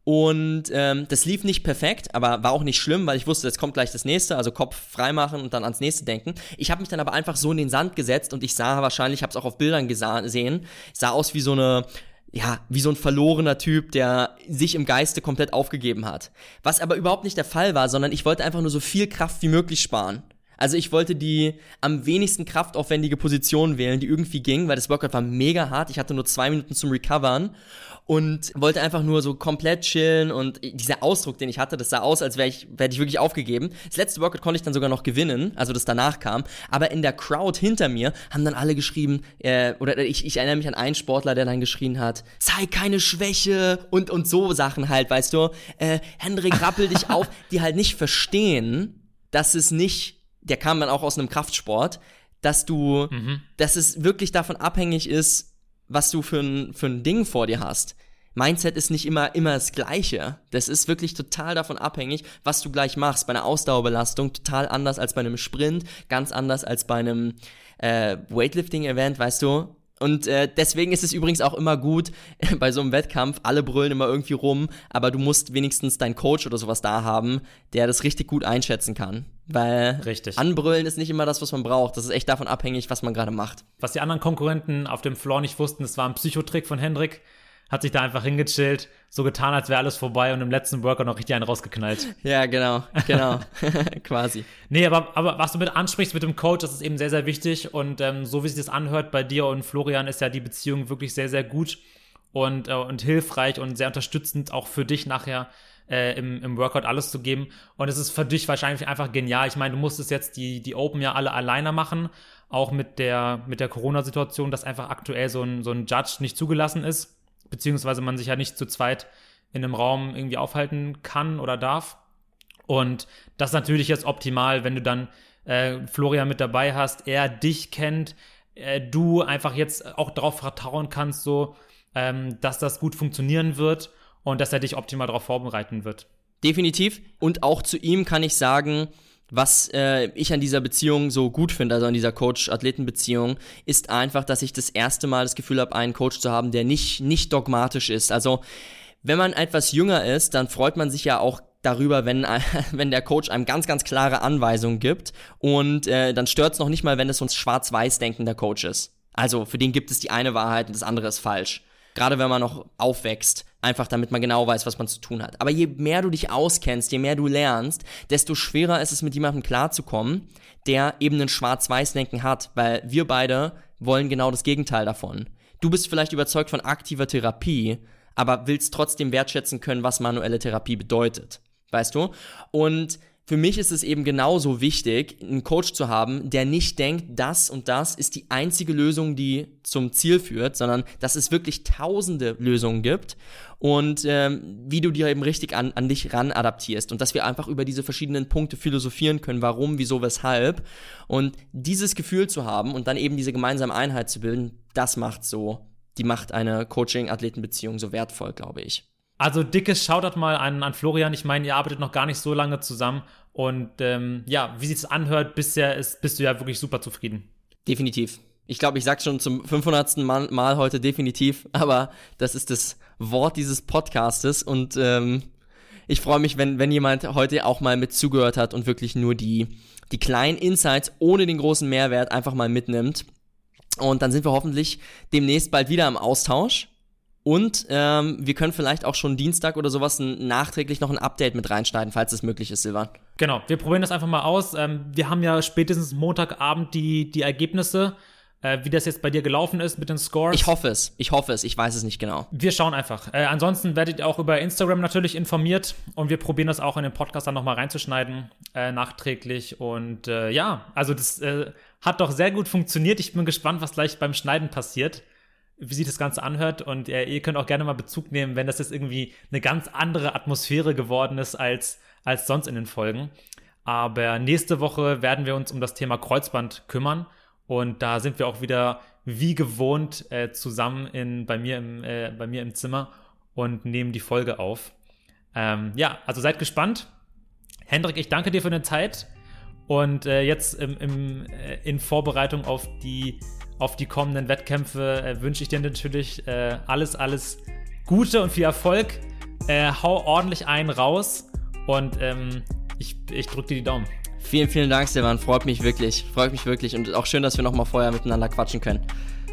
und ähm, das lief nicht perfekt, aber war auch nicht schlimm, weil ich wusste, jetzt kommt gleich das nächste, also Kopf freimachen und dann ans nächste denken. Ich habe mich dann aber einfach so in den Sand gesetzt und ich sah wahrscheinlich, ich habe es auch auf Bildern gesehen, sah aus wie so eine ja, wie so ein verlorener Typ, der sich im Geiste komplett aufgegeben hat. Was aber überhaupt nicht der Fall war, sondern ich wollte einfach nur so viel Kraft wie möglich sparen. Also ich wollte die am wenigsten kraftaufwendige Position wählen, die irgendwie ging, weil das Workout war mega hart. Ich hatte nur zwei Minuten zum Recovern und wollte einfach nur so komplett chillen und dieser Ausdruck, den ich hatte, das sah aus, als wäre ich, wär ich wirklich aufgegeben. Das letzte Workout konnte ich dann sogar noch gewinnen, also das danach kam. Aber in der Crowd hinter mir haben dann alle geschrieben, äh, oder ich, ich erinnere mich an einen Sportler, der dann geschrien hat, sei keine Schwäche und, und so Sachen halt, weißt du. Äh, Hendrik, rappel dich auf, die halt nicht verstehen, dass es nicht der kam dann auch aus einem Kraftsport, dass du, mhm. dass es wirklich davon abhängig ist, was du für ein, für ein Ding vor dir hast. Mindset ist nicht immer, immer das Gleiche. Das ist wirklich total davon abhängig, was du gleich machst. Bei einer Ausdauerbelastung total anders als bei einem Sprint, ganz anders als bei einem äh, Weightlifting-Event, weißt du. Und äh, deswegen ist es übrigens auch immer gut bei so einem Wettkampf, alle brüllen immer irgendwie rum, aber du musst wenigstens deinen Coach oder sowas da haben, der das richtig gut einschätzen kann. Weil Richtig. anbrüllen ist nicht immer das, was man braucht. Das ist echt davon abhängig, was man gerade macht. Was die anderen Konkurrenten auf dem Floor nicht wussten, das war ein Psychotrick von Hendrik. Hat sich da einfach hingechillt, so getan, als wäre alles vorbei und im letzten Workout noch richtig einen rausgeknallt. Ja, genau, genau. Quasi. Nee, aber, aber was du mit ansprichst mit dem Coach, das ist eben sehr, sehr wichtig. Und ähm, so wie sich das anhört bei dir und Florian, ist ja die Beziehung wirklich sehr, sehr gut und, äh, und hilfreich und sehr unterstützend auch für dich nachher äh, im, im Workout alles zu geben. Und es ist für dich wahrscheinlich einfach genial. Ich meine, du musstest jetzt die, die Open ja alle alleine machen, auch mit der, mit der Corona-Situation, dass einfach aktuell so ein, so ein Judge nicht zugelassen ist, beziehungsweise man sich ja nicht zu zweit in einem Raum irgendwie aufhalten kann oder darf. Und das ist natürlich jetzt optimal, wenn du dann äh, Florian mit dabei hast, er dich kennt, äh, du einfach jetzt auch darauf vertrauen kannst, so, ähm, dass das gut funktionieren wird und dass er dich optimal darauf vorbereiten wird. Definitiv. Und auch zu ihm kann ich sagen, was äh, ich an dieser Beziehung so gut finde, also an dieser Coach-Athleten-Beziehung, ist einfach, dass ich das erste Mal das Gefühl habe, einen Coach zu haben, der nicht, nicht dogmatisch ist. Also, wenn man etwas jünger ist, dann freut man sich ja auch darüber, wenn, wenn der Coach einem ganz, ganz klare Anweisungen gibt. Und äh, dann stört es noch nicht mal, wenn es so ein schwarz-weiß-Denken der Coach ist. Also für den gibt es die eine Wahrheit und das andere ist falsch. Gerade wenn man noch aufwächst, einfach damit man genau weiß, was man zu tun hat. Aber je mehr du dich auskennst, je mehr du lernst, desto schwerer ist es, mit jemandem klarzukommen, der eben ein Schwarz-Weiß-Denken hat, weil wir beide wollen genau das Gegenteil davon. Du bist vielleicht überzeugt von aktiver Therapie, aber willst trotzdem wertschätzen können, was manuelle Therapie bedeutet. Weißt du? Und für mich ist es eben genauso wichtig, einen Coach zu haben, der nicht denkt, das und das ist die einzige Lösung, die zum Ziel führt, sondern dass es wirklich tausende Lösungen gibt und ähm, wie du dir eben richtig an, an dich ran adaptierst und dass wir einfach über diese verschiedenen Punkte philosophieren können, warum, wieso, weshalb und dieses Gefühl zu haben und dann eben diese gemeinsame Einheit zu bilden, das macht so, die macht eine Coaching-Athleten-Beziehung so wertvoll, glaube ich. Also dickes Shoutout mal an, an Florian. Ich meine, ihr arbeitet noch gar nicht so lange zusammen. Und ähm, ja, wie sich es anhört, bisher ist, bist du ja wirklich super zufrieden. Definitiv. Ich glaube, ich sag's schon zum 500. Mal, Mal, heute definitiv, aber das ist das Wort dieses Podcastes und ähm, ich freue mich, wenn, wenn jemand heute auch mal mit zugehört hat und wirklich nur die, die kleinen Insights ohne den großen Mehrwert einfach mal mitnimmt. Und dann sind wir hoffentlich demnächst bald wieder im Austausch. Und ähm, wir können vielleicht auch schon Dienstag oder sowas ein, nachträglich noch ein Update mit reinschneiden, falls es möglich ist, Silvan. Genau, wir probieren das einfach mal aus. Ähm, wir haben ja spätestens Montagabend die, die Ergebnisse, äh, wie das jetzt bei dir gelaufen ist mit den Scores. Ich hoffe es, ich hoffe es, ich weiß es nicht genau. Wir schauen einfach. Äh, ansonsten werdet ihr auch über Instagram natürlich informiert und wir probieren das auch in den Podcast dann nochmal reinzuschneiden, äh, nachträglich. Und äh, ja, also das äh, hat doch sehr gut funktioniert. Ich bin gespannt, was gleich beim Schneiden passiert wie sich das Ganze anhört. Und äh, ihr könnt auch gerne mal Bezug nehmen, wenn das jetzt irgendwie eine ganz andere Atmosphäre geworden ist als, als sonst in den Folgen. Aber nächste Woche werden wir uns um das Thema Kreuzband kümmern. Und da sind wir auch wieder wie gewohnt äh, zusammen in, bei, mir im, äh, bei mir im Zimmer und nehmen die Folge auf. Ähm, ja, also seid gespannt. Hendrik, ich danke dir für deine Zeit. Und äh, jetzt im, im, äh, in Vorbereitung auf die auf die kommenden Wettkämpfe äh, wünsche ich dir natürlich äh, alles, alles Gute und viel Erfolg. Hau ordentlich einen raus und ähm, ich, ich drücke dir die Daumen. Vielen, vielen Dank, Stefan. Freut mich wirklich. Freut mich wirklich. Und auch schön, dass wir nochmal vorher miteinander quatschen können.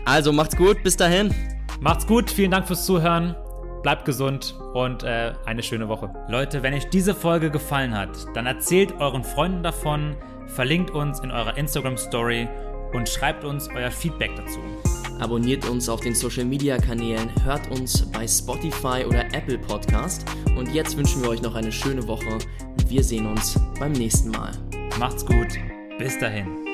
Also macht's gut. Bis dahin. Macht's gut. Vielen Dank fürs Zuhören. Bleibt gesund und äh, eine schöne Woche. Leute, wenn euch diese Folge gefallen hat, dann erzählt euren Freunden davon, verlinkt uns in eurer Instagram Story und schreibt uns euer Feedback dazu. Abonniert uns auf den Social Media Kanälen, hört uns bei Spotify oder Apple Podcast und jetzt wünschen wir euch noch eine schöne Woche und wir sehen uns beim nächsten Mal. Macht's gut, bis dahin.